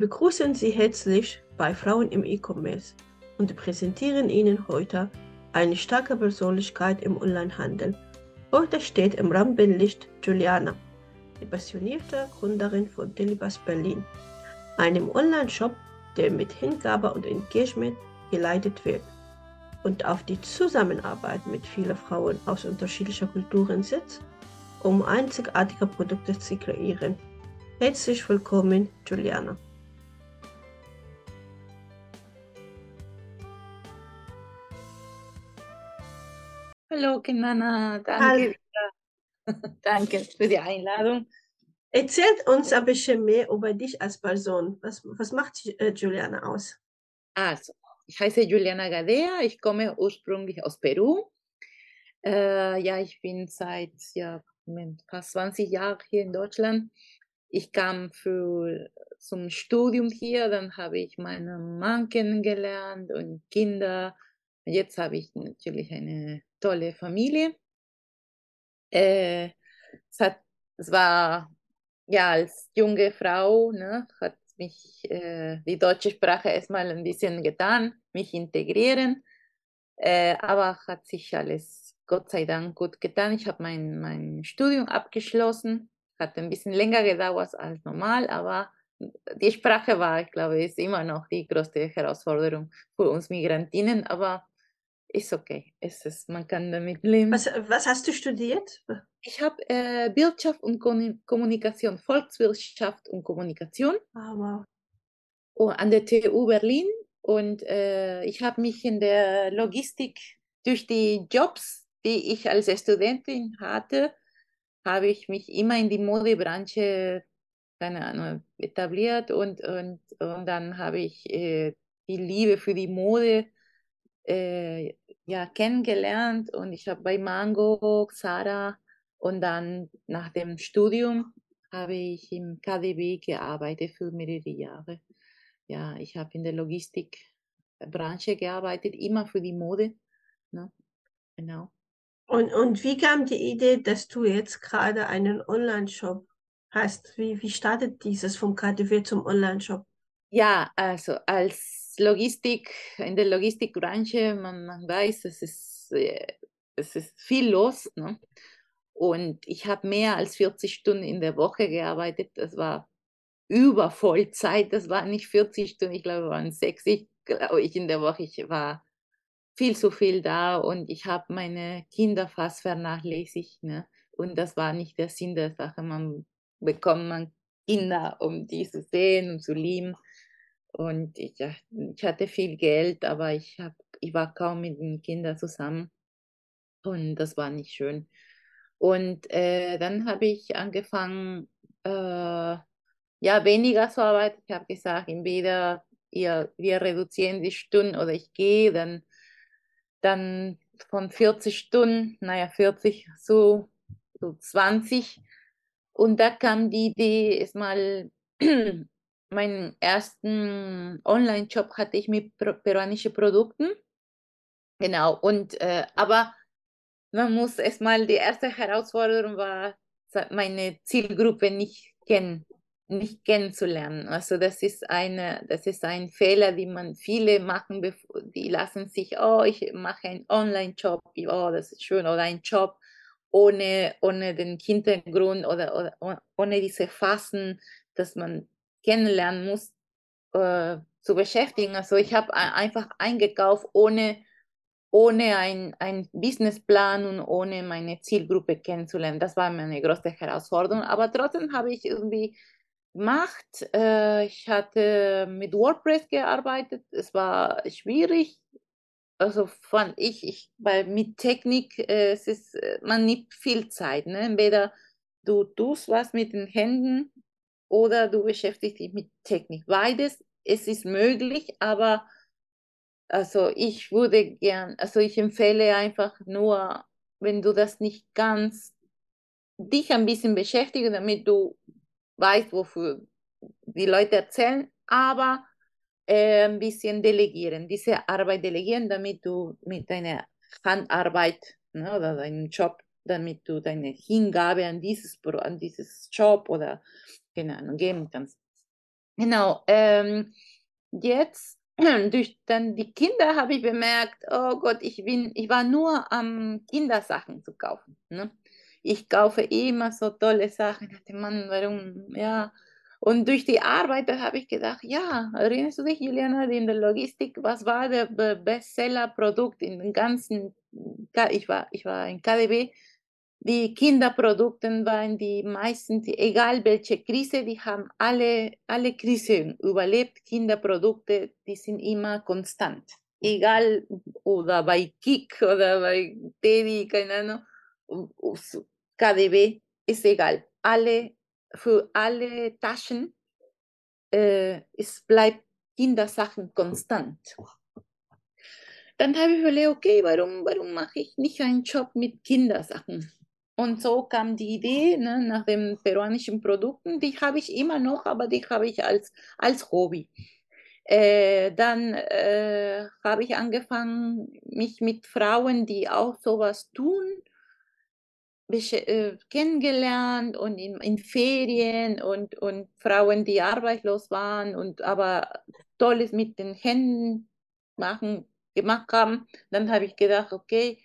begrüßen Sie herzlich bei Frauen im E-Commerce und präsentieren Ihnen heute eine starke Persönlichkeit im Onlinehandel. Heute steht im Rampenlicht Juliana, die passionierte Gründerin von Delibas Berlin, einem Online-Shop, der mit Hingabe und Engagement geleitet wird und auf die Zusammenarbeit mit vielen Frauen aus unterschiedlicher Kulturen setzt, um einzigartige Produkte zu kreieren. Herzlich willkommen, Juliana. Hallo, Kinana, danke. danke für die Einladung. Erzählt uns ein bisschen mehr über dich als Person. Was, was macht äh, Juliana aus? Also, ich heiße Juliana Gadea, ich komme ursprünglich aus Peru. Äh, ja, ich bin seit ja, fast 20 Jahren hier in Deutschland. Ich kam für, zum Studium hier, dann habe ich meinen Mann kennengelernt und Kinder. Jetzt habe ich natürlich eine tolle Familie. Äh, es, hat, es war ja als junge Frau, ne, hat mich äh, die deutsche Sprache erstmal ein bisschen getan, mich integrieren. Äh, aber hat sich alles Gott sei Dank gut getan. Ich habe mein, mein Studium abgeschlossen. Hat ein bisschen länger gedauert als normal, aber die Sprache war, ich glaube, ist immer noch die größte Herausforderung für uns Migrantinnen, aber ist okay. Es ist, man kann damit leben. Was, was hast du studiert? Ich habe äh, Wirtschaft und Kommunikation, Volkswirtschaft und Kommunikation ah, wow. Oh, an der TU Berlin und äh, ich habe mich in der Logistik durch die Jobs, die ich als Studentin hatte, habe ich mich immer in die Modebranche keine Ahnung, etabliert und, und, und dann habe ich äh, die Liebe für die Mode äh, ja, kennengelernt und ich habe bei Mango, Xara und dann nach dem Studium habe ich im KDB gearbeitet für mehrere Jahre. Ja, ich habe in der Logistikbranche gearbeitet, immer für die Mode. Ne? Genau. Und, und wie kam die Idee, dass du jetzt gerade einen Online-Shop hast? Wie, wie startet dieses vom KDW zum Online-Shop? Ja, also als Logistik, in der Logistikbranche, man, man weiß, es ist, äh, es ist viel los. Ne? Und ich habe mehr als 40 Stunden in der Woche gearbeitet. Das war über Vollzeit. Das waren nicht 40 Stunden, ich glaube, es waren 60, glaube ich, in der Woche. Ich war viel zu viel da und ich habe meine Kinder fast vernachlässigt. Ne? Und das war nicht der Sinn der Sache. Man bekommt man Kinder, um die zu sehen und zu lieben. Und ich, ich hatte viel Geld, aber ich, hab, ich war kaum mit den Kindern zusammen. Und das war nicht schön. Und äh, dann habe ich angefangen, äh, ja, weniger zu arbeiten. Ich habe gesagt, entweder ihr, wir reduzieren die Stunden oder ich gehe, dann, dann von 40 Stunden, naja, 40 zu, zu 20. Und da kam die Idee, erstmal meinen ersten Online-Job hatte ich mit peruanischen Produkten. Genau, und äh, aber man muss erstmal, die erste Herausforderung war, meine Zielgruppe nicht kennen, nicht kennenzulernen. Also das ist eine, das ist ein Fehler, den man viele machen, die lassen sich, oh, ich mache einen Online-Job, oh, das ist schön, oder einen Job ohne, ohne den Hintergrund oder, oder ohne diese Phasen, dass man kennenlernen muss, äh, zu beschäftigen. Also ich habe einfach eingekauft, ohne, ohne einen Businessplan und ohne meine Zielgruppe kennenzulernen. Das war meine größte Herausforderung. Aber trotzdem habe ich irgendwie gemacht. Äh, ich hatte mit WordPress gearbeitet. Es war schwierig. Also fand ich, ich weil mit Technik, äh, es ist, äh, man nimmt viel Zeit. Ne? Entweder du tust was mit den Händen oder du beschäftigst dich mit Technik. Beides, es ist möglich, aber also ich würde gern, also ich empfehle einfach nur, wenn du das nicht ganz dich ein bisschen beschäftigen, damit du weißt, wofür die Leute erzählen, aber äh, ein bisschen delegieren, diese Arbeit delegieren, damit du mit deiner Handarbeit ne, oder deinem Job, damit du deine Hingabe an dieses, an dieses Job oder Ahnung, geben kannst. Genau. Ähm, jetzt durch dann die Kinder habe ich bemerkt, oh Gott, ich bin, ich war nur am Kindersachen zu kaufen. Ne? Ich kaufe immer so tolle Sachen. Ich dachte, Mann, warum, ja. Und durch die Arbeit habe ich gedacht, ja, erinnerst du dich, Juliana, in der Logistik, was war der Bestseller-Produkt in den ganzen, ich war, ich war in KDB, die Kinderprodukte waren die meisten, egal welche Krise, die haben alle, alle Krisen überlebt. Kinderprodukte, die sind immer konstant. Egal, oder bei Kik oder bei Teddy, keine Ahnung, KDB, ist egal. Alle, für alle Taschen, äh, es bleibt Kindersachen konstant. Dann habe ich überlegt, okay, warum, warum mache ich nicht einen Job mit Kindersachen? Und so kam die Idee ne, nach den peruanischen Produkten. Die habe ich immer noch, aber die habe ich als, als Hobby. Äh, dann äh, habe ich angefangen, mich mit Frauen, die auch sowas tun, äh, kennengelernt und in, in, Ferien und, und Frauen, die arbeitslos waren und aber Tolles mit den Händen machen, gemacht haben. Dann habe ich gedacht, okay,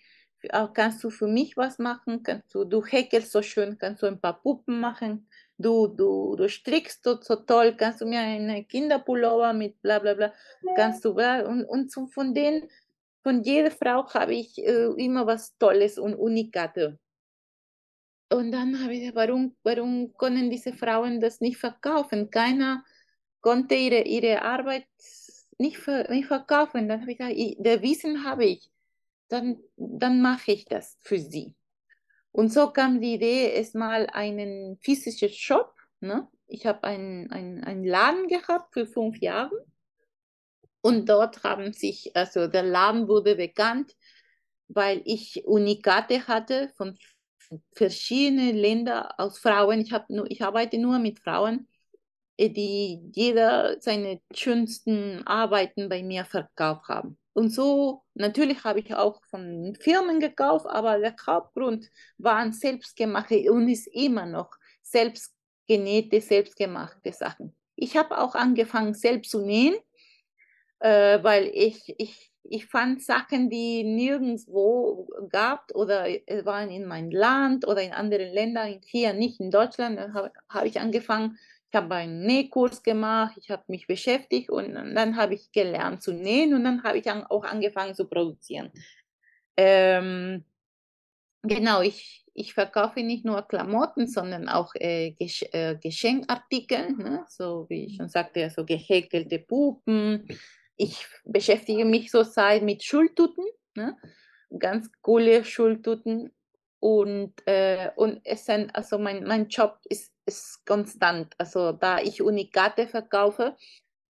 kannst du für mich was machen, kannst du, du häkelst so schön, kannst du ein paar Puppen machen, du, du, du strickst so, so toll, kannst du mir eine Kinderpullover mit bla bla bla, kannst du, und, und so von denen, von jeder Frau habe ich äh, immer was Tolles und Unikate. Und dann habe ich gesagt, warum, warum können diese Frauen das nicht verkaufen? Keiner konnte ihre, ihre Arbeit nicht, ver, nicht verkaufen. Dann habe ich gesagt, ich, der Wissen habe ich dann, dann mache ich das für sie. Und so kam die Idee, erstmal einen physischen Shop. Ne? Ich habe einen, einen, einen Laden gehabt für fünf Jahre. Und dort haben sich, also der Laden wurde bekannt, weil ich Unikate hatte von verschiedenen Ländern aus Frauen. Ich, nur, ich arbeite nur mit Frauen, die jeder seine schönsten Arbeiten bei mir verkauft haben. Und so, natürlich habe ich auch von Firmen gekauft, aber der Hauptgrund waren selbstgemachte und ist immer noch selbstgenähte, selbstgemachte Sachen. Ich habe auch angefangen, selbst zu nähen, äh, weil ich, ich, ich fand Sachen, die nirgendwo gab oder waren in meinem Land oder in anderen Ländern, hier nicht in Deutschland, habe hab ich angefangen, habe einen Nähkurs gemacht, ich habe mich beschäftigt und dann habe ich gelernt zu nähen und dann habe ich auch angefangen zu produzieren. Ähm, genau, ich, ich verkaufe nicht nur Klamotten, sondern auch äh, Gesch äh, Geschenkartikel, ne? so wie ich schon sagte, so gehäkelte Puppen. Ich beschäftige mich so seit mit Schultuten, ne? ganz coole Schultuten. Und, äh, und es sind, also mein, mein Job ist ist konstant. Also da ich Unikate verkaufe,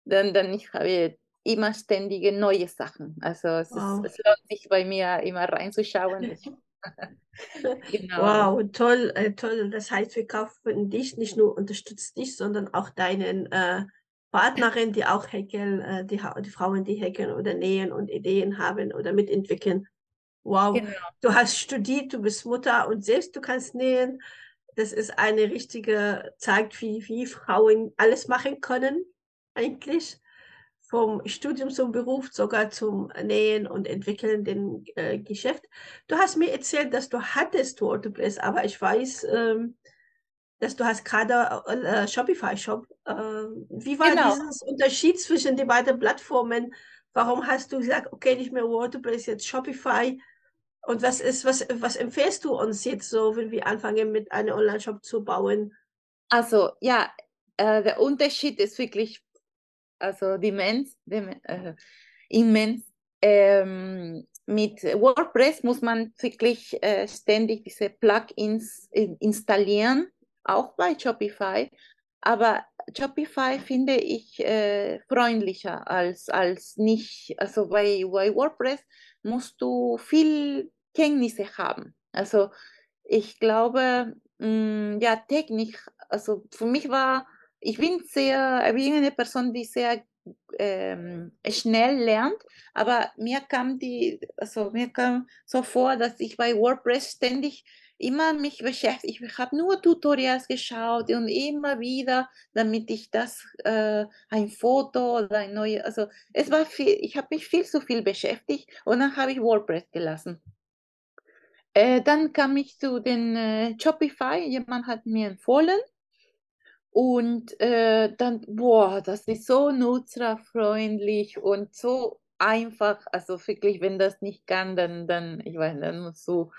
dann, dann ich habe immer ständige neue Sachen. Also es, wow. ist, es lohnt sich bei mir immer reinzuschauen. genau. Wow, toll, äh, toll. Das heißt, wir kaufen dich, nicht nur unterstützt dich, sondern auch deinen äh, Partnerin, die auch häkeln, äh, die, die Frauen, die häkeln oder nähen und Ideen haben oder mitentwickeln. Wow, genau. du hast studiert, du bist Mutter und selbst du kannst nähen das ist eine richtige, zeigt, wie, wie Frauen alles machen können, eigentlich. Vom Studium zum Beruf, sogar zum Nähen und Entwickeln den äh, Geschäft. Du hast mir erzählt, dass du hattest WordPress, aber ich weiß, ähm, dass du hast gerade äh, Shopify-Shop. Äh, wie war genau. dieses Unterschied zwischen den beiden Plattformen? Warum hast du gesagt, okay, nicht mehr WordPress, jetzt Shopify? Und was ist, was, was empfehlst du uns jetzt so, wenn wir anfangen, mit einem Online-Shop zu bauen? Also ja, äh, der Unterschied ist wirklich also immens. Äh, immens. Ähm, mit WordPress muss man wirklich äh, ständig diese Plugins installieren, auch bei Shopify. Aber Shopify finde ich äh, freundlicher als, als nicht, also bei, bei WordPress musst du viel Kenntnisse haben. Also ich glaube, mh, mm, ja, Technik, also für mich war, ich bin sehr, ich bin eine Person, die sehr ähm, schnell lernt, aber mir kam die, also mir kam so vor, dass ich bei WordPress ständig immer mich beschäftigt. Ich habe nur Tutorials geschaut und immer wieder, damit ich das, äh, ein Foto oder ein neues, also es war viel, ich habe mich viel zu viel beschäftigt und dann habe ich WordPress gelassen. Äh, dann kam ich zu den äh, Shopify, jemand hat mir empfohlen und äh, dann, boah, das ist so nutzerfreundlich und so einfach. Also wirklich, wenn das nicht kann, dann, dann ich weiß, dann musst du,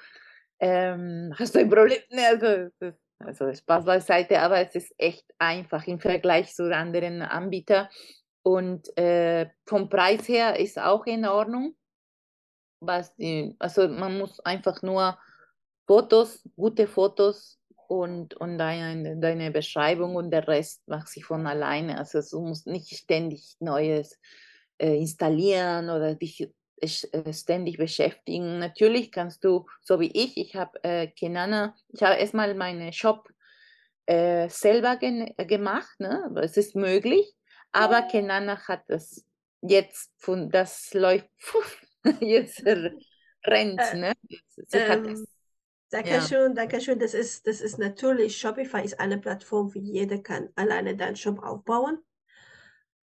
ähm, hast du ein Problem. Ne, also, also Spaß beiseite, aber es ist echt einfach im Vergleich zu anderen Anbietern. Und äh, vom Preis her ist auch in Ordnung. Was die, also man muss einfach nur Fotos, gute Fotos und, und deine, deine Beschreibung und der Rest macht sich von alleine. Also du musst nicht ständig Neues äh, installieren oder dich äh, ständig beschäftigen. Natürlich kannst du, so wie ich, ich habe äh, Kenana, ich habe erstmal meinen Shop äh, selber gemacht, ne? es ist möglich, aber Kenana hat es jetzt von, das läuft, pfuff, jetzt rennt, äh, ne? Ähm, Dankeschön, ja. Dankeschön. Das ist, das ist natürlich, Shopify ist eine Plattform, wie jeder kann alleine deinen Shop aufbauen.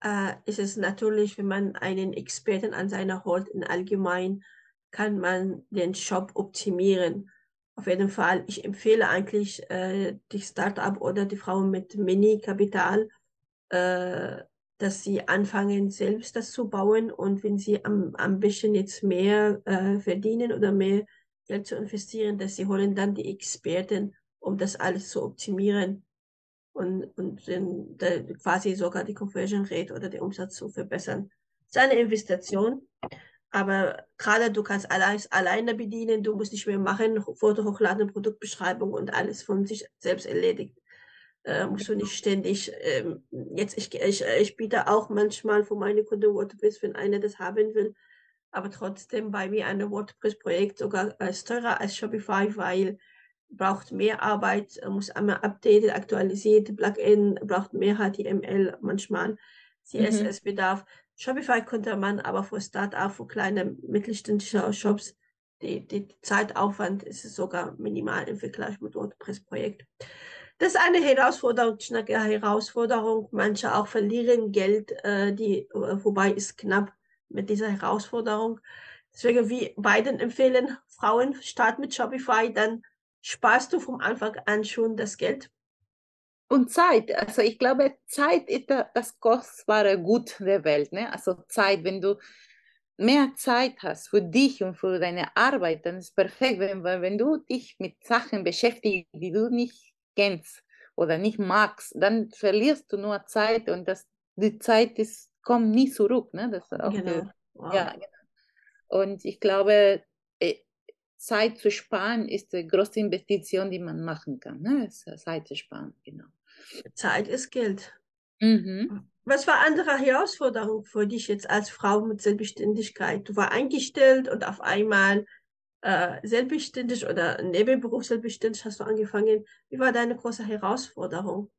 Äh, ist es natürlich, wenn man einen Experten an seiner holt, in allgemein, kann man den Shop optimieren. Auf jeden Fall, ich empfehle eigentlich äh, die Startup oder die Frauen mit Mini-Kapital, äh, dass sie anfangen, selbst das zu bauen und wenn sie am, am bisschen jetzt mehr äh, verdienen oder mehr Geld zu investieren, dass sie holen dann die Experten, um das alles zu optimieren und, und den, der, quasi sogar die Conversion Rate oder den Umsatz zu verbessern. Das ist eine Investition, aber gerade du kannst alles alleine bedienen, du musst nicht mehr machen, Foto hochladen, Produktbeschreibung und alles von sich selbst erledigt. Äh, musst du nicht ständig, ähm, jetzt ich, ich, ich biete auch manchmal für meine Kunden WordPress, wenn einer das haben will, aber trotzdem bei mir ein WordPress-Projekt sogar als teurer als Shopify, weil braucht mehr Arbeit, muss einmal updated, aktualisiert, Plugin, braucht mehr HTML, manchmal CSS-Bedarf. Mhm. Shopify konnte man aber für Startup, für kleine mittelständische Shops, die, die Zeitaufwand ist sogar minimal im Vergleich mit WordPress-Projekt. Das ist eine Herausforderung, eine Herausforderung. Manche auch verlieren Geld, äh, die, wobei ist knapp mit dieser Herausforderung. Deswegen, wie beiden empfehlen, Frauen, start mit Shopify, dann sparst du vom Anfang an schon das Geld. Und Zeit, also ich glaube, Zeit ist das kostbare Gut der Welt. Ne? Also Zeit, wenn du mehr Zeit hast für dich und für deine Arbeit, dann ist es perfekt. Wenn, wenn du dich mit Sachen beschäftigst, die du nicht kennst oder nicht magst, dann verlierst du nur Zeit und das, die Zeit ist kommen nie zurück. Ne? Das auch genau. Die, wow. Ja, genau. Und ich glaube, äh, Zeit zu sparen ist die größte Investition, die man machen kann. Ne? Zeit zu sparen, genau. Zeit ist Geld. Mhm. Was war andere Herausforderung für dich jetzt als Frau mit Selbstständigkeit? Du war eingestellt und auf einmal äh, selbstständig oder Nebenberuf selbstständig hast du angefangen. Wie war deine große Herausforderung?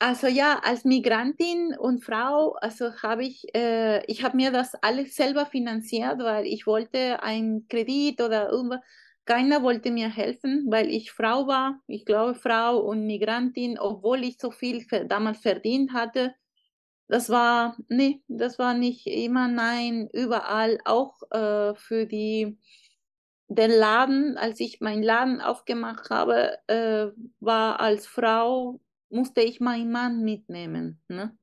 Also ja, als Migrantin und Frau, also habe ich, äh, ich habe mir das alles selber finanziert, weil ich wollte einen Kredit oder irgendwas. Keiner wollte mir helfen, weil ich Frau war. Ich glaube, Frau und Migrantin, obwohl ich so viel damals verdient hatte. Das war, nee, das war nicht immer nein, überall, auch äh, für die, den Laden, als ich meinen Laden aufgemacht habe, äh, war als Frau musste ich meinen Mann mitnehmen. Ne?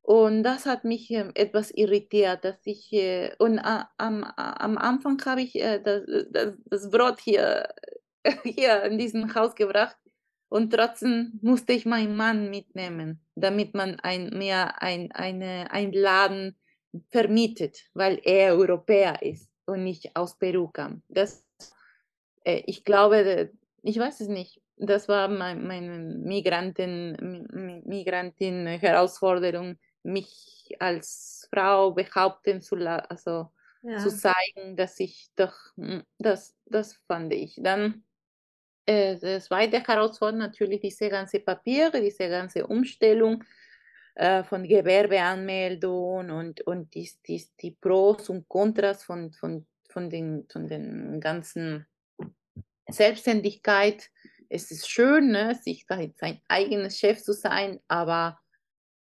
Und das hat mich äh, etwas irritiert, dass ich, äh, und äh, am, am Anfang habe ich äh, das, das, das, Brot hier, hier in diesem Haus gebracht und trotzdem musste ich meinen Mann mitnehmen, damit man ein, mehr ein, eine, ein Laden vermietet, weil er Europäer ist und nicht aus Peru kam. Das, äh, ich glaube, ich weiß es nicht, das war mein, meine Migranten, Migrantin-Herausforderung, mich als Frau behaupten zu, also ja. zu zeigen, dass ich doch, hm, das, das fand ich. Dann äh, das zweite Herausforderung natürlich diese ganze Papiere, diese ganze Umstellung äh, von Gewerbeanmeldung und, und die, die, die Pros und Kontras von, von, von, den, von den ganzen Selbstständigkeit, es ist schön, ne, sich sein eigenes Chef zu sein, aber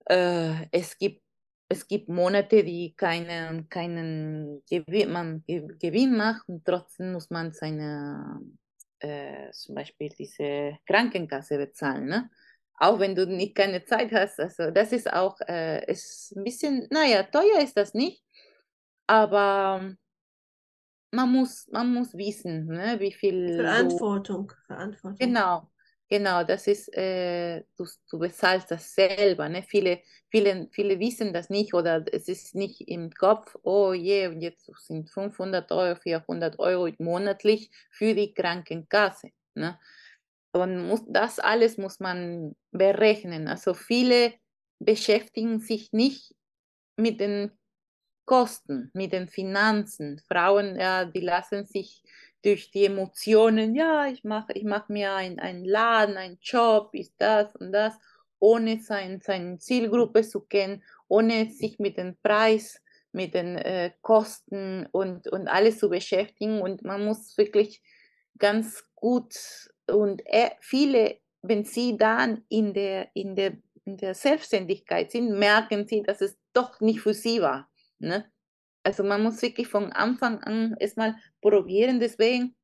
äh, es gibt es gibt Monate, die keinen, keinen Gewinn, man Gewinn macht und trotzdem muss man seine, äh, zum Beispiel diese Krankenkasse bezahlen. Ne? Auch wenn du nicht keine Zeit hast. Also das ist auch, äh, ist ein bisschen, naja, teuer ist das nicht, aber man muss, man muss wissen, ne, wie viel. Verantwortung. Du, Verantwortung. Genau, genau, das ist, äh, du, du bezahlst das selber. Ne? Viele, viele, viele wissen das nicht oder es ist nicht im Kopf, oh je, und jetzt sind 500 Euro, 400 Euro monatlich für die Krankenkasse. Ne? Und muss, das alles muss man berechnen. Also viele beschäftigen sich nicht mit den Kosten, mit den Finanzen. Frauen, ja, die lassen sich durch die Emotionen, ja, ich mache ich mach mir einen Laden, einen Job, ist das und das, ohne sein, seine Zielgruppe zu kennen, ohne sich mit dem Preis, mit den äh, Kosten und, und alles zu beschäftigen. Und man muss wirklich ganz gut und äh, viele, wenn sie dann in der, in, der, in der Selbstständigkeit sind, merken sie, dass es doch nicht für sie war. Ne? Also man muss wirklich von Anfang an erstmal probieren. Deswegen,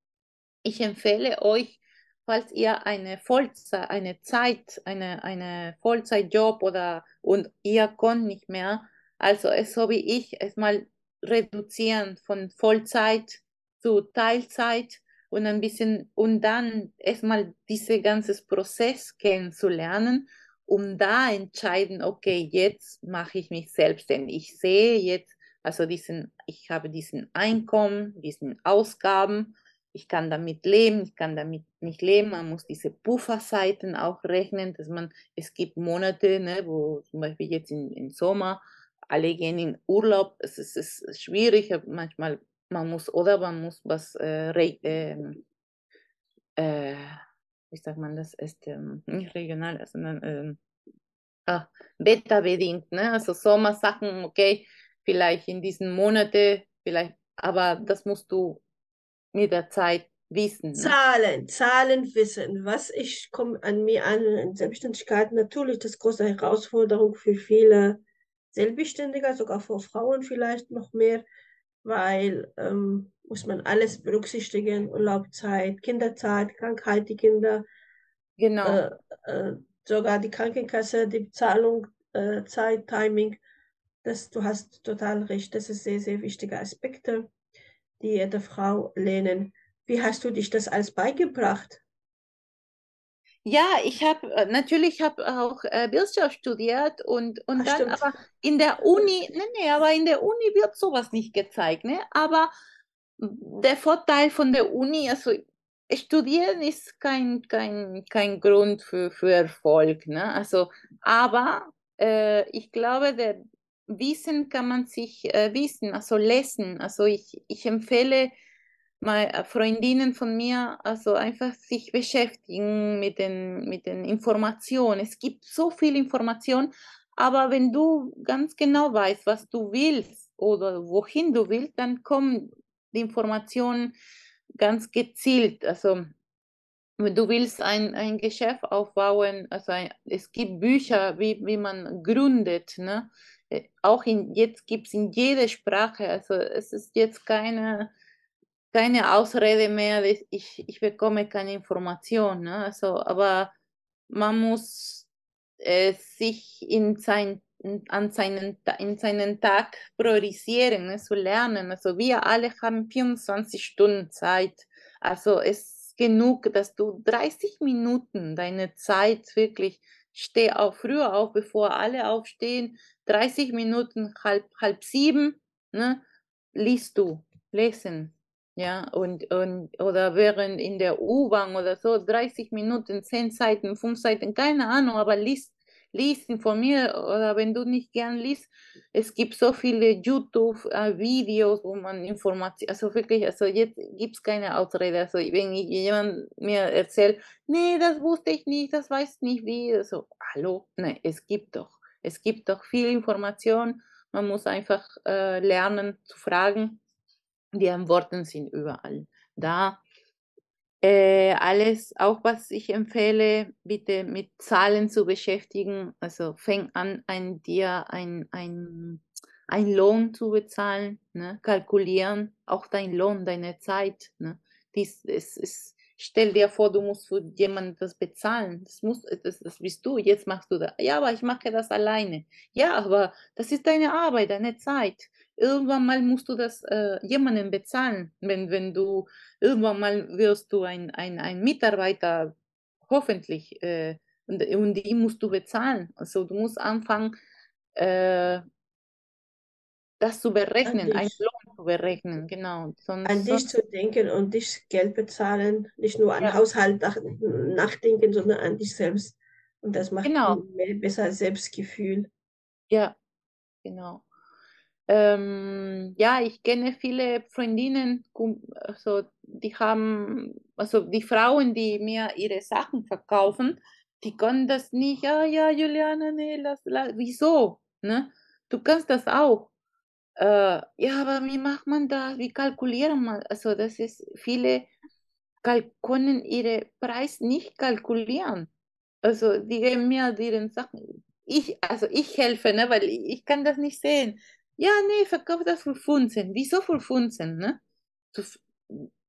ich empfehle euch, falls ihr eine Vollzeit, eine Zeit, eine, eine Vollzeitjob oder und ihr könnt nicht mehr, also es so wie ich, erstmal reduzieren von Vollzeit zu Teilzeit und ein bisschen und dann erstmal diese ganze Prozess kennenzulernen, um da entscheiden, okay, jetzt mache ich mich selbstständig. Ich sehe jetzt, also diesen, ich habe diesen Einkommen, diesen Ausgaben ich kann damit leben, ich kann damit nicht leben. Man muss diese Pufferseiten auch rechnen, dass man, es gibt Monate, ne, wo zum Beispiel jetzt im Sommer, alle gehen in Urlaub, es ist, es ist schwierig, manchmal man muss, oder man muss was, äh, äh, wie sagt man das, ist ähm, nicht regional, sondern äh, ah, wetterbedingt, ne? also Sommersachen, okay, vielleicht in diesen Monaten, vielleicht, aber das musst du mit der Zeit wissen. Ne? Zahlen, Zahlen wissen. Was ich komme an mir an Selbstständigkeit, natürlich das große Herausforderung für viele Selbstständige, sogar für Frauen vielleicht noch mehr, weil ähm, muss man alles berücksichtigen, Urlaubzeit, Kinderzeit, Krankheit, die Kinder. Genau. Äh, äh, sogar die Krankenkasse, die Bezahlung, äh, Zeit, Timing. Das, du hast total recht, das ist sehr, sehr wichtige Aspekte die jede Frau lernen. Wie hast du dich das alles beigebracht? Ja, ich habe äh, natürlich habe auch äh, Wirtschaft studiert und, und Ach, dann stimmt. aber in der Uni, nee, nee, aber in der Uni wird sowas nicht gezeigt, ne? Aber der Vorteil von der Uni, also studieren ist kein, kein, kein Grund für, für Erfolg, ne? Also, aber äh, ich glaube, der Wissen kann man sich äh, wissen, also lesen. Also ich, ich empfehle mal äh, Freundinnen von mir, also einfach sich beschäftigen mit den, mit den Informationen. Es gibt so viel Information, aber wenn du ganz genau weißt, was du willst oder wohin du willst, dann kommen die Informationen ganz gezielt. Also wenn du willst ein, ein Geschäft aufbauen, also ein, es gibt Bücher, wie, wie man gründet, ne? Äh, auch in, jetzt gibt es in jeder Sprache, also es ist jetzt keine, keine Ausrede mehr, ich, ich bekomme keine Information. Ne? Also, aber man muss äh, sich in sein, an seinen, in seinen Tag priorisieren, ne? zu lernen. Also wir alle haben 24 Stunden Zeit. Also es ist genug, dass du 30 Minuten deine Zeit wirklich steh auch früher auf, bevor alle aufstehen, 30 Minuten, halb, halb sieben, ne, liest du, lesen. Ja, und, und oder während in der U-Bahn oder so, 30 Minuten, 10 Seiten, 5 Seiten, keine Ahnung, aber liest, liest, informier oder wenn du nicht gern liest, es gibt so viele YouTube-Videos, wo man Informationen, also wirklich, also jetzt gibt es keine Ausrede. Also wenn jemand mir erzählt, nee, das wusste ich nicht, das weiß nicht wie, also hallo, nein, es gibt doch, es gibt doch viel Information. Man muss einfach äh, lernen zu fragen. Die Antworten sind überall da. Äh, alles, auch was ich empfehle, bitte mit Zahlen zu beschäftigen. Also fäng an, ein, dir ein, ein, Lohn zu bezahlen, ne? kalkulieren, auch dein Lohn, deine Zeit. Ne? Dies, es, es, stell dir vor, du musst für jemanden das bezahlen. Das, muss, das, das bist du, jetzt machst du das. Ja, aber ich mache das alleine. Ja, aber das ist deine Arbeit, deine Zeit irgendwann mal musst du das äh, jemandem bezahlen. Wenn, wenn du irgendwann mal wirst du ein, ein, ein Mitarbeiter, hoffentlich, äh, und, und die musst du bezahlen. Also du musst anfangen, äh, das zu berechnen, einen Lohn zu berechnen, genau. Sonst, an dich zu denken und dich Geld bezahlen, nicht nur an ja. Haushalt nach, nachdenken, sondern an dich selbst. Und das macht genau. ein besser Selbstgefühl. Ja, genau. Ähm, ja, ich kenne viele Freundinnen, also die haben, also die Frauen, die mir ihre Sachen verkaufen, die können das nicht. Ja, ja, Juliana, nee, lass, lass. wieso? Ne? Du kannst das auch. Äh, ja, aber wie macht man das? Wie kalkulieren man? Also das ist, viele können ihre Preis nicht kalkulieren. Also die geben mir ihren Sachen. Ich, also ich helfe, ne, weil ich kann das nicht sehen. Ja, nee, verkauf das für Funzen. Wieso für Funzen? Ne?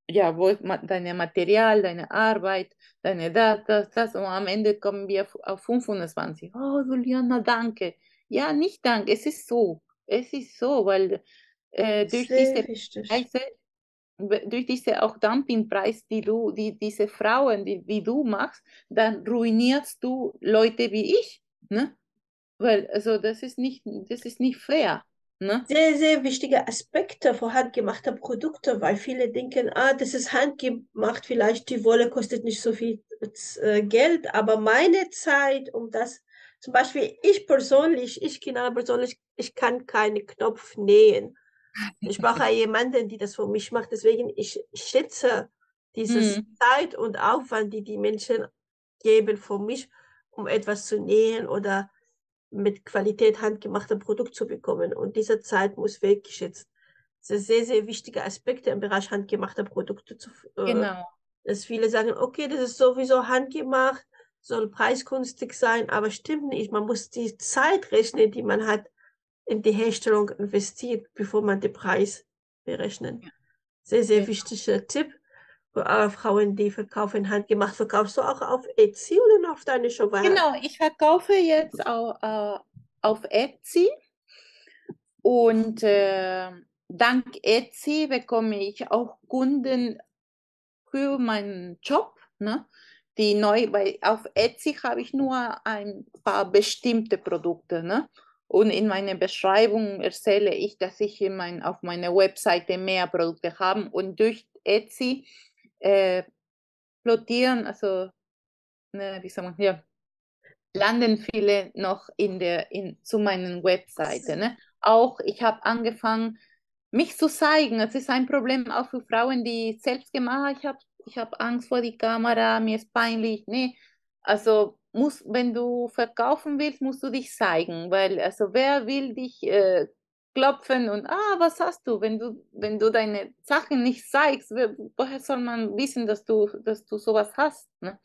ja, wo deine Material, deine Arbeit, deine das, das, das und am Ende kommen wir auf 25. Oh, Juliana, danke. Ja, nicht danke, es ist so. Es ist so, weil äh, durch Sehr diese Preise, durch diese auch Dumpingpreis, die du, die diese Frauen, die, die du machst, dann ruinierst du Leute wie ich, ne? Weil also das ist nicht, das ist nicht fair. Ne? Sehr, sehr wichtige Aspekte von handgemachter Produkte, weil viele denken, ah, das ist handgemacht, vielleicht die Wolle kostet nicht so viel äh, Geld, aber meine Zeit, um das, zum Beispiel ich persönlich, ich Kinder persönlich, ich kann keinen Knopf nähen. Ich brauche jemanden, die das für mich macht, deswegen ich schätze diese hm. Zeit und Aufwand, die die Menschen geben für mich, um etwas zu nähen oder mit Qualität handgemachter Produkt zu bekommen. Und diese Zeit muss weggeschätzt. Das sind sehr, sehr wichtige Aspekte im Bereich handgemachter Produkte zu äh, Genau. Dass viele sagen, okay, das ist sowieso handgemacht, soll preisgünstig sein, aber stimmt nicht. Man muss die Zeit rechnen, die man hat in die Herstellung investiert, bevor man den Preis berechnet. Ja. Sehr, sehr ja. wichtiger Tipp äh, Frauen, die verkaufen handgemacht. Verkaufst du auch auf Etsy oder auf deine Shop? Genau, ich verkaufe jetzt auch, äh, auf Etsy und äh, dank Etsy bekomme ich auch Kunden für meinen Job. Ne? Die neu, weil auf Etsy habe ich nur ein paar bestimmte Produkte. Ne? Und in meiner Beschreibung erzähle ich, dass ich in mein, auf meiner Webseite mehr Produkte habe. Und durch Etsy äh, plottieren, also ne, wie sagt man, ja, landen viele noch in der, in, zu meinen Webseite. Ne? Auch ich habe angefangen, mich zu zeigen. Es ist ein Problem auch für Frauen, die selbst gemacht ich habe ich hab Angst vor die Kamera, mir ist peinlich. Nee, also muss, wenn du verkaufen willst, musst du dich zeigen, weil also wer will dich äh, klopfen und ah, was hast du? Wenn du, wenn du deine Sachen nicht zeigst, woher soll man wissen, dass du, dass du sowas hast? Ne?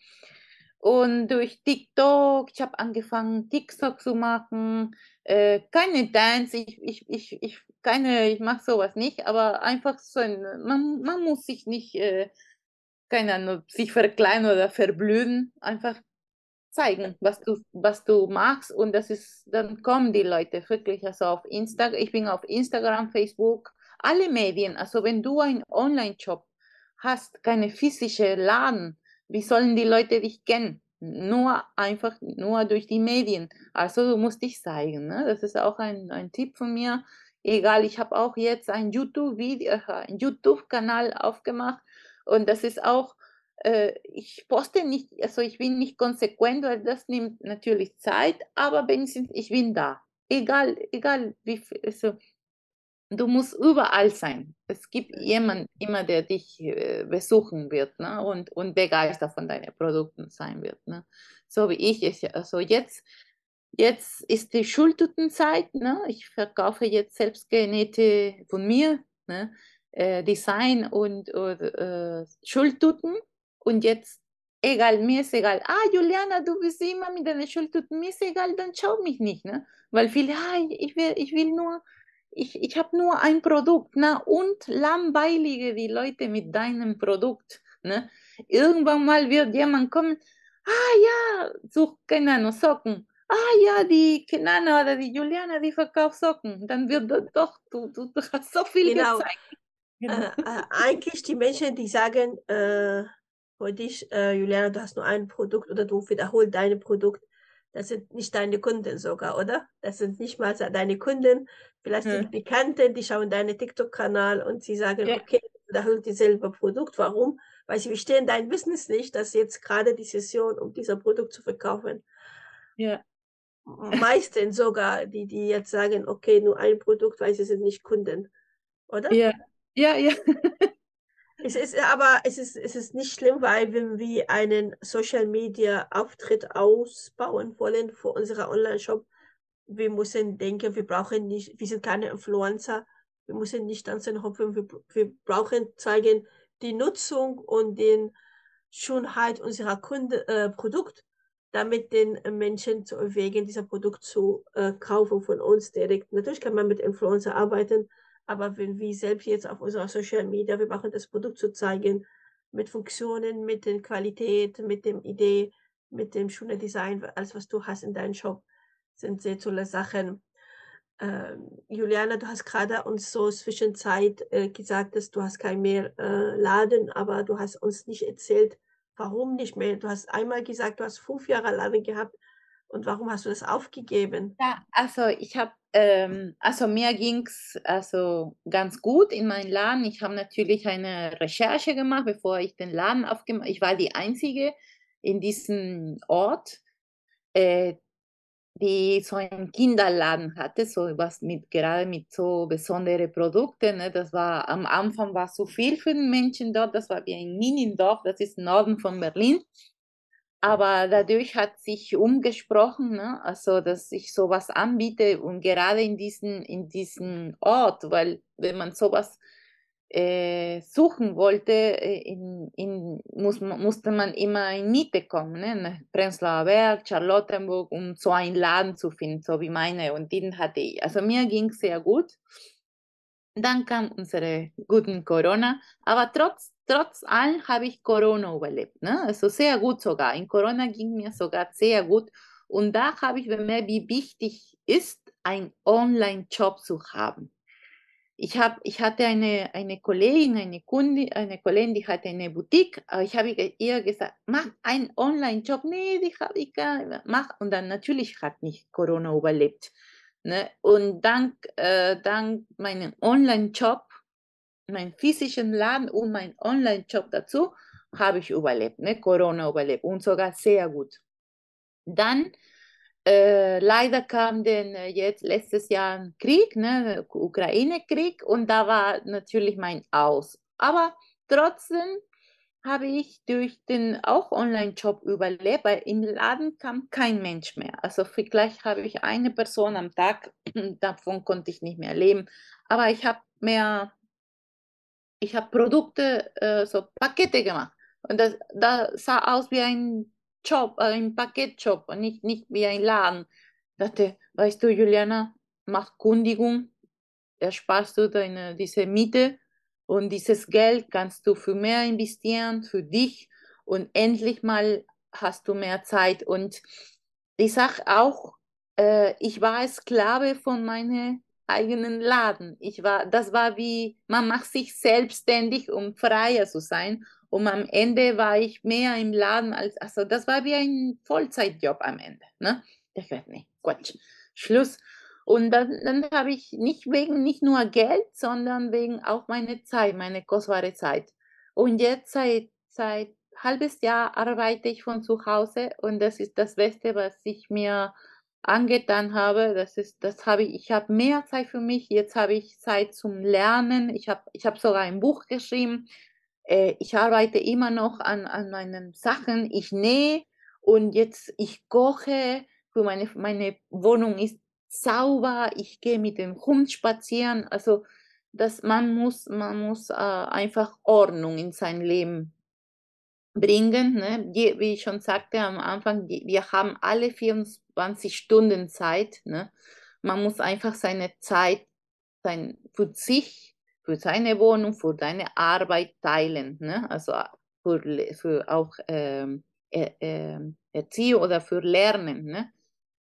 Und durch TikTok, ich habe angefangen, TikTok zu machen, äh, keine Dance, ich, ich, ich, ich, keine, ich mache sowas nicht, aber einfach so ein, man, man muss sich nicht, äh, keine Ahnung, sich verkleinern oder verblühen, einfach zeigen, was du, was du machst und das ist, dann kommen die Leute wirklich, also auf Instagram, ich bin auf Instagram, Facebook, alle Medien, also wenn du einen Online-Shop hast, keine physische Laden, wie sollen die Leute dich kennen? Nur einfach, nur durch die Medien. Also du musst dich zeigen. Ne? Das ist auch ein, ein Tipp von mir. Egal, ich habe auch jetzt ein YouTube-Video, äh, YouTube-Kanal aufgemacht und das ist auch ich poste nicht, also ich bin nicht konsequent, weil das nimmt natürlich Zeit, aber wenigstens ich bin da. Egal, egal wie viel, also du musst überall sein. Es gibt jemanden immer, der dich äh, besuchen wird ne? und, und begeistert von deinen Produkten sein wird. Ne? So wie ich. ich also jetzt, jetzt ist die Schultutenzeit. Ne? Ich verkaufe jetzt selbstgenähte von mir ne? äh, Design und, und äh, Schultuten und jetzt, egal, mir ist egal. Ah, Juliana, du bist immer mit deiner Schuld, mir ist egal, dann schau mich nicht, ne? Weil viele, ah, ich will, ich will nur, ich, ich habe nur ein Produkt, na, und langweilige die Leute mit deinem Produkt, ne? Irgendwann mal wird jemand kommen, ah ja, such, keine Ahnung, Socken. Ah ja, die Kenana oder die Juliana, die verkauft Socken. Dann wird doch, du, du, du hast so viel Genau. gezeigt. Äh, äh, eigentlich die Menschen, die sagen, äh, für dich, äh, Juliana, du hast nur ein Produkt oder du wiederholst dein Produkt, das sind nicht deine Kunden sogar, oder? Das sind nicht mal deine Kunden. Vielleicht Ja. sind Bekannte, die schauen deinen TikTok-Kanal und sie sagen, Ja. okay, du wiederholst dieselbe Produkt. Warum? Weil sie verstehen dein Business nicht, dass jetzt gerade die Session, um dieser Produkt zu verkaufen. Ja, Meistens sogar, die, die jetzt sagen, okay, nur ein Produkt, weil sie sind nicht Kunden, oder? ja, ja, ja. Es ist aber es ist, es ist nicht schlimm, weil wenn wir einen Social Media Auftritt ausbauen wollen für unseren Online-Shop, wir müssen denken, wir brauchen nicht, wir sind keine Influencer, wir müssen nicht tanzen hoffen, wir, wir brauchen zeigen die Nutzung und den Schönheit unserer Kunde, äh, Produkt, damit den Menschen zu erwägen, dieser Produkt zu äh, kaufen von uns direkt. Natürlich kann man mit Influencer arbeiten, aber wenn wir selbst jetzt auf unserer Social Media, wir machen das Produkt zu zeigen, mit Funktionen, mit der Qualität, mit dem Idee, mit dem schönen Design, alles was du hast in deinem Shop, sind sehr tolle Sachen. Ähm, Juliana, du hast gerade uns so zwischenzeit äh, gesagt, dass du hast kein mehr äh, Laden, aber du hast uns nicht erzählt, warum nicht mehr. Du hast einmal gesagt, du hast fünf Jahre Laden gehabt und warum hast du das aufgegeben? Ja, also ich habe, ähm, also mir ging es also ganz gut in meinem Laden. Ich habe natürlich eine Recherche gemacht, bevor ich den Laden aufgemacht Ich war die Einzige in diesem Ort, äh, die so einen Kinderladen hatte, so was mit gerade mit so besonderen Produkten. Ne? Das war am Anfang war so viel für den Menschen dort. Das war wie ein Minidorf, das ist im Norden von Berlin. Aber dadurch hat sich umgesprochen, ne? also dass ich sowas anbiete und gerade in diesen in diesen Ort, weil wenn man sowas äh, suchen wollte, äh, in, in, muss, musste man immer in Miete kommen, ne? Prenzlauer Berg, Charlottenburg, um so einen Laden zu finden, so wie meine. Und den hatte ich. Also mir ging es sehr gut. Dann kam unsere guten Corona, aber trotz, trotz allem habe ich Corona überlebt. Ne? Also sehr gut sogar. In Corona ging mir sogar sehr gut. Und da habe ich bemerkt, wie wichtig ist, einen Online-Job zu haben. Ich, hab, ich hatte eine, eine Kollegin, eine Kundin, eine Kollegin, die hatte eine Boutique, aber ich habe ihr gesagt, mach einen Online-Job. Nee, die habe ich gar nicht. Mach. Und dann natürlich hat mich Corona überlebt. Ne? Und dank, äh, dank meinem Online-Job, meinem physischen Laden und meinem Online-Job dazu, habe ich überlebt, ne? Corona überlebt und sogar sehr gut. Dann äh, leider kam denn äh, jetzt letztes Jahr ein Krieg, ne, Ukraine-Krieg, und da war natürlich mein Aus. Aber trotzdem habe ich durch den auch Online-Job überlebt, weil im Laden kam kein Mensch mehr. Also vielleicht habe ich eine Person am Tag, davon konnte ich nicht mehr leben. Aber ich habe mehr, ich habe Produkte, äh, so Pakete gemacht. Und das, das sah aus wie ein Job, äh, ein Paketjob und nicht, nicht wie ein Laden. dachte, weißt du, Juliana, mach Kundigung, ersparst du deine, diese Miete und dieses Geld kannst du für mehr investieren, für dich und endlich mal hast du mehr Zeit. Und ich sage auch, äh, ich war Sklave von meinem eigenen Laden. Ich war, das war wie, man macht sich selbstständig, um freier zu sein. Und am Ende war ich mehr im Laden als, also das war wie ein Vollzeitjob am Ende. Ne? Ich dachte, nee, Quatsch, Schluss. Und dann, dann habe ich nicht wegen nicht nur Geld, sondern wegen auch meine Zeit, meine kostbare Zeit. Und jetzt seit, seit halbes Jahr arbeite ich von zu Hause und das ist das Beste, was ich mir angetan habe. Das ist, das habe ich, ich habe mehr Zeit für mich. Jetzt habe ich Zeit zum Lernen. Ich habe, ich habe sogar ein Buch geschrieben. Äh, ich arbeite immer noch an, an meinen Sachen. Ich nähe und jetzt ich koche. Für meine, meine Wohnung ist sauber. Ich gehe mit dem Hund spazieren. Also das, man muss, man muss äh, einfach Ordnung in sein Leben bringen. Ne? Wie ich schon sagte am Anfang, wir haben alle 24 Stunden Zeit. Ne? Man muss einfach seine Zeit sein, für sich, für seine Wohnung, für seine Arbeit teilen. Ne? Also für, für auch ähm, äh, Erziehung oder für Lernen. Ne?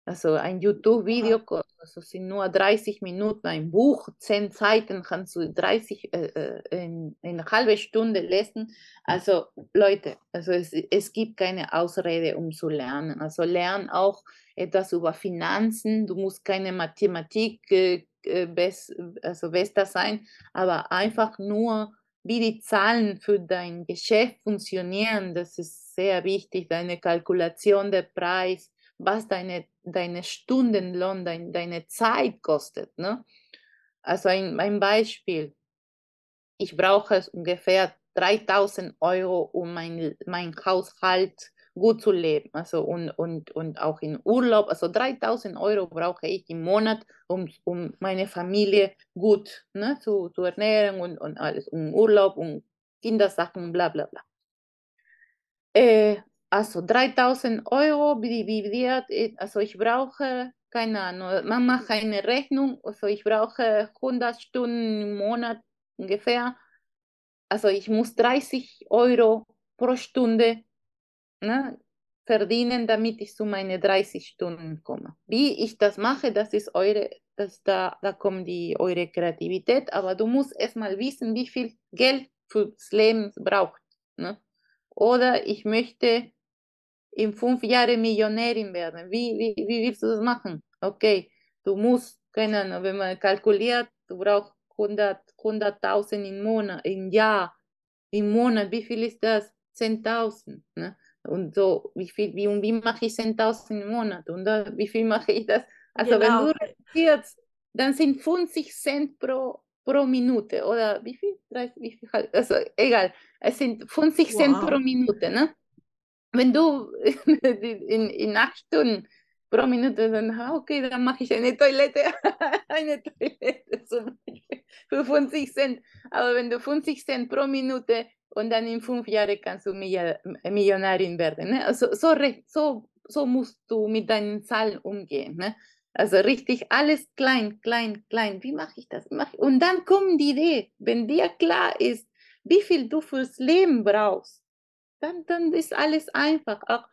Also ein YouTube-Video also sind nur 30 Minuten, ein Buch, 10 Seiten kannst du 30 äh, äh, in, in eine halbe Stunde lesen. Also Leute, also es, es gibt keine Ausrede, um zu lernen. Also lern auch etwas über Finanzen. Du musst keine Mathematik äh, äh best, also besser sein, aber einfach nur, wie die Zahlen für dein Geschäft funktionieren. Das ist sehr wichtig. Deine Kalkulation der Preis was deine, deine Stundenlohn, dein, deine Zeit kostet. Ne? Also ein, ein Beispiel. Ich brauche ungefähr 3000 Euro, um mein, mein Haushalt gut zu leben. Also und, und, und auch in Urlaub. Also 3000 Euro brauche ich im Monat, um, um meine Familie gut ne, zu, zu ernähren und, und alles. Um Urlaub, um Kindersachen, bla bla bla. Äh, also 3000 Euro dividiert, also ich brauche, keine Ahnung, man macht eine Rechnung, also ich brauche 100 Stunden im Monat ungefähr. Also ich muss 30 Euro pro Stunde ne, verdienen, damit ich zu meine 30 Stunden komme. Wie ich das mache, das ist eure, das da, da kommt die eure Kreativität, aber du musst erstmal wissen, wie viel Geld fürs Leben braucht. Ne? Oder ich möchte in fünf Jahren Millionärin werden. Wie, wie, wie willst du das machen? Okay, du musst, keine Ahnung, wenn man kalkuliert, du brauchst 100, 100.000 im Monat, im Jahr, im Monat, wie viel ist das? 10.000. Ne? Und so, wie viel, wie, und wie mache ich 10.000 im Monat? Und da, wie viel mache ich das? Also genau. wenn du reduzierst, dann sind 50 Cent pro, pro Minute oder wie viel? wie viel? Also egal, es sind 50 wow. Cent pro Minute, ne? Wenn du in, in acht Stunden pro Minute dann, okay, dann mache ich eine Toilette, eine Toilette zum Beispiel für 50 Cent. Aber wenn du 50 Cent pro Minute und dann in fünf Jahren kannst du Millionärin werden. Ne? Also so, so, so musst du mit deinen Zahlen umgehen. Ne? Also richtig alles klein, klein, klein. Wie mache ich das? Und dann kommt die Idee, wenn dir klar ist, wie viel du fürs Leben brauchst, dann, dann ist alles einfach. Auch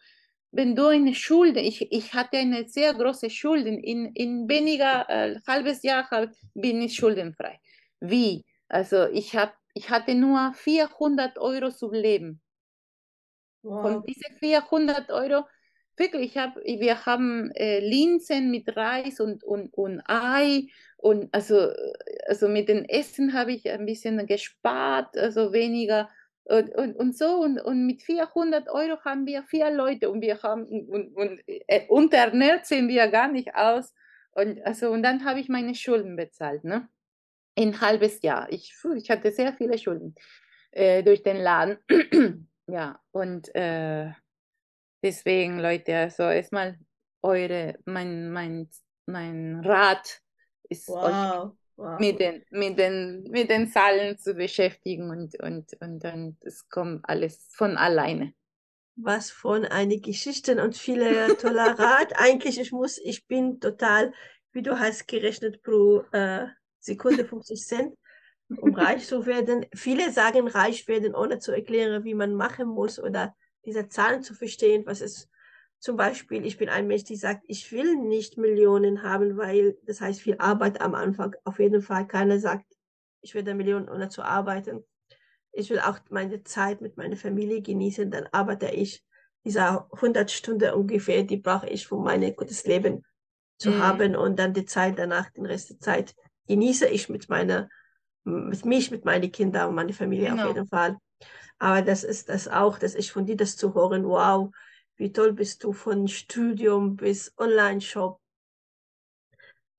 wenn du eine Schulde, ich, ich hatte eine sehr große Schulden, in, in weniger äh, halbes Jahr bin ich schuldenfrei. Wie? Also ich, hab, ich hatte nur 400 Euro zu leben. Wow. Von diesen 400 Euro, wirklich, hab, wir haben äh, Linsen mit Reis und, und, und Ei und also, also mit dem Essen habe ich ein bisschen gespart, also weniger und, und, und so, und, und mit 400 Euro haben wir vier Leute und wir haben, und, und äh, unterernährt sehen wir gar nicht aus. Und, also, und dann habe ich meine Schulden bezahlt, ne? Ein halbes Jahr. Ich, ich hatte sehr viele Schulden äh, durch den Laden. ja, und äh, deswegen, Leute, also erstmal eure, mein, mein, mein Rat ist wow. euch wow. mit, den, mit, den, mit den Zahlen zu beschäftigen und, und, und dann es kommt alles von alleine. Was von eine Geschichten und viele toller Rat. Eigentlich, ich muss, ich bin total, wie du hast gerechnet, pro äh, Sekunde 50 Cent, um reich zu werden. Viele sagen reich werden, ohne zu erklären, wie man machen muss oder diese Zahlen zu verstehen, was ist zum Beispiel, ich bin ein Mensch, die sagt, ich will nicht Millionen haben, weil das heißt viel Arbeit am Anfang. Auf jeden Fall keiner sagt, ich werde Millionen ohne zu arbeiten. Ich will auch meine Zeit mit meiner Familie genießen, dann arbeite ich diese 100 Stunden ungefähr, die brauche ich, um mein gutes Leben zu mhm. haben und dann die Zeit danach, den Rest der Zeit genieße ich mit meiner, mit mich, mit meinen Kindern und meiner Familie genau. auf jeden Fall. Aber das ist das auch, dass ich von dir das zu hören, wow, wie toll bist du von Studium bis Online-Shop,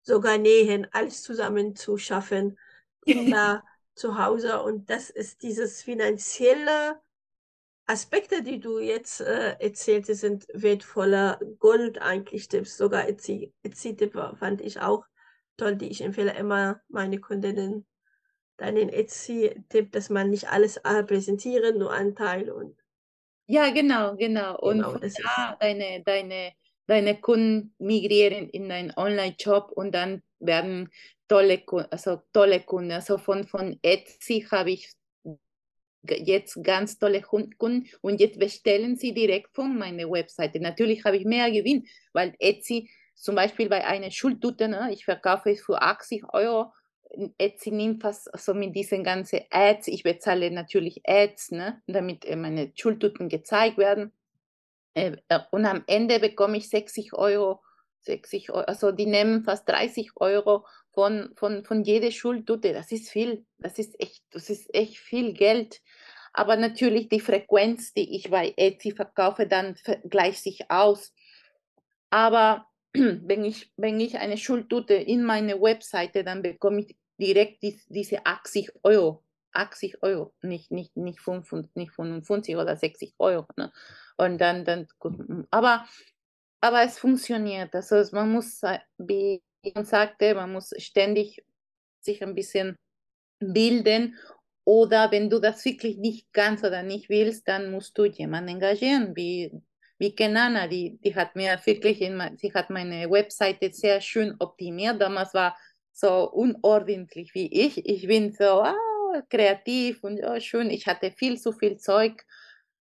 sogar Nähen, alles zusammen zu schaffen, Kinder zu Hause. Und das ist dieses finanzielle Aspekte, die du jetzt äh, erzählte, sind wertvoller Gold eigentlich. Tipps, sogar Etsy-Tipp fand ich auch toll, die ich empfehle immer meine Kundinnen deinen Etsy-Tipp, dass man nicht alles äh, präsentieren, nur einen Teil und Ja, genau, genau. Und Genau, von das ist. da deine, deine, deine Kunden migrieren in einen Online-Shop und dann werden tolle, Ku- also tolle Kunden. Also von, von Etsy habe ich g- jetzt ganz tolle Hun- Kunden und jetzt bestellen sie direkt von meiner Webseite. Natürlich habe ich mehr Gewinn, weil Etsy zum Beispiel bei einer Schultüte, ne, ich verkaufe es für 80 Euro. Etsy nimmt fast so mit diesen ganzen Ads. Ich bezahle natürlich Ads, ne, damit äh, meine Schultüten gezeigt werden. Äh, äh, und am Ende bekomme ich 60 Euro, 60 Euro, also die nehmen fast 30 Euro von, von, von jeder Schultüte. Das ist viel, das ist echt, das ist echt viel Geld. Aber natürlich die Frequenz, die ich bei Etsy verkaufe, dann gleicht sich aus. Aber wenn ich, wenn ich eine Schultüte in meine Webseite, dann bekomme ich direkt dies, diese 80 Euro. 80 Euro, nicht, nicht, nicht, 55, nicht 55 oder 60 Euro. Ne? Und dann, dann, aber, aber es funktioniert. Also man muss, äh, wie ich sagte, man muss ständig sich ein bisschen bilden. Oder wenn du das wirklich nicht kannst oder nicht willst, dann musst du jemanden engagieren, wie, wie Kenana, die, die hat mir wirklich, in, sie hat meine Webseite sehr schön optimiert. Damals war so unordentlich wie ich. Ich bin so ah, kreativ und oh, schön. Ich hatte viel zu viel Zeug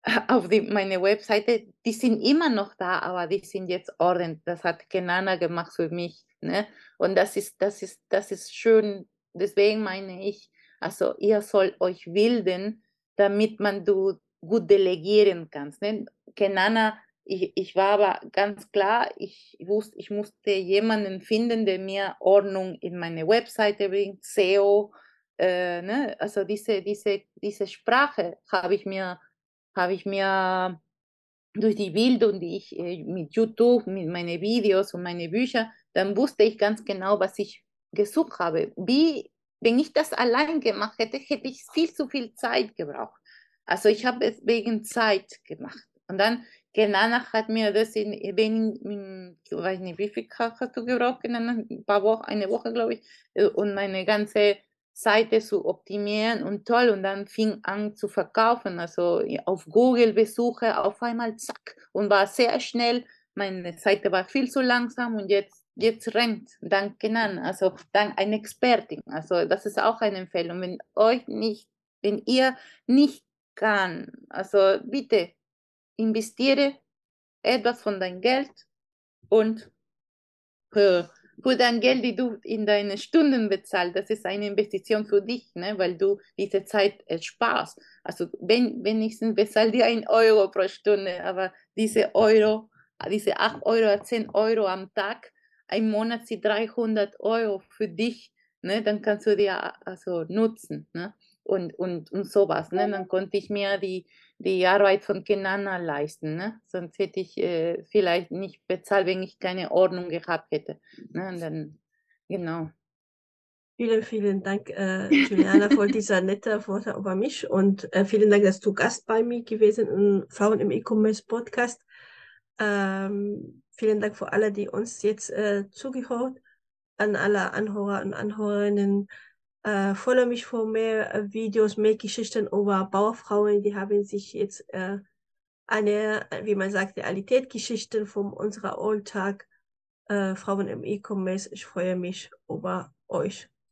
auf die, meine Webseite. Die sind immer noch da, aber die sind jetzt ordentlich. Das hat Kenana gemacht für mich. Ne? Und das ist, das ist, das ist schön. Deswegen meine ich, also ihr sollt euch bilden, damit man du gut delegieren kannst. Ne? Kenana, ich, ich war aber ganz klar, ich wusste, ich musste jemanden finden, der mir Ordnung in meine Webseite bringt, SEO. Äh, ne? Also diese, diese, diese Sprache habe ich mir, ich mir durch die Bildung, die ich äh, mit YouTube, mit meinen Videos und meine Bücher, dann wusste ich ganz genau, was ich gesucht habe. Wie, wenn ich das allein gemacht hätte, hätte ich viel zu viel Zeit gebraucht. Also ich habe es wegen Zeit gemacht. Und dann, Kenana hat mir das in, in, in ich weiß nicht, wie viel hast du gebraucht, Kenana? Ein paar Wochen, eine Woche, glaube ich, äh, und meine ganze Seite zu optimieren und toll. Und dann fing an zu verkaufen. Also auf Google Besuche auf einmal zack und war sehr schnell. Meine Seite war viel zu langsam und jetzt, jetzt rennt. Danke an. Also dank eine Expertin. Also das ist auch eine Empfehlung. Wenn euch nicht, wenn ihr nicht kann, also bitte investiere etwas von dein Geld und für, für dein Geld, die du in deine Stunden bezahlst, das ist eine Investition für dich, ne? weil du diese Zeit ersparst. Also wenn, wenigstens bezahl dir ein Euro pro Stunde, aber diese Euro, diese 8 Euro, 10 Euro am Tag, ein Monat sind 300 Euro für dich, ne? dann kannst du dir also nutzen. Ne? Und, und, und sowas. Ne? Dann konnte ich mir die, die Arbeit von Kenana leisten. Ne? Sonst hätte ich äh, vielleicht nicht bezahlt, wenn ich keine Ordnung gehabt hätte. Ne? Und dann, genau. Vielen, vielen Dank, äh, Juliana, für dieser nette Worte über mich und äh, vielen Dank, dass du Gast bei mir gewesen im Frauen im E-Commerce Podcast. Ähm, vielen Dank für alle, die uns jetzt äh, zugehört, an alle Anhörer und Anhörerinnen. Äh, folge mich für mehr äh, Videos, mehr Geschichten über Bauerfrauen, die haben sich jetzt äh, eine, wie man sagt, Realitätsgeschichten von unserer Alltag äh, Frauen im E-Commerce. Ich freue mich über euch.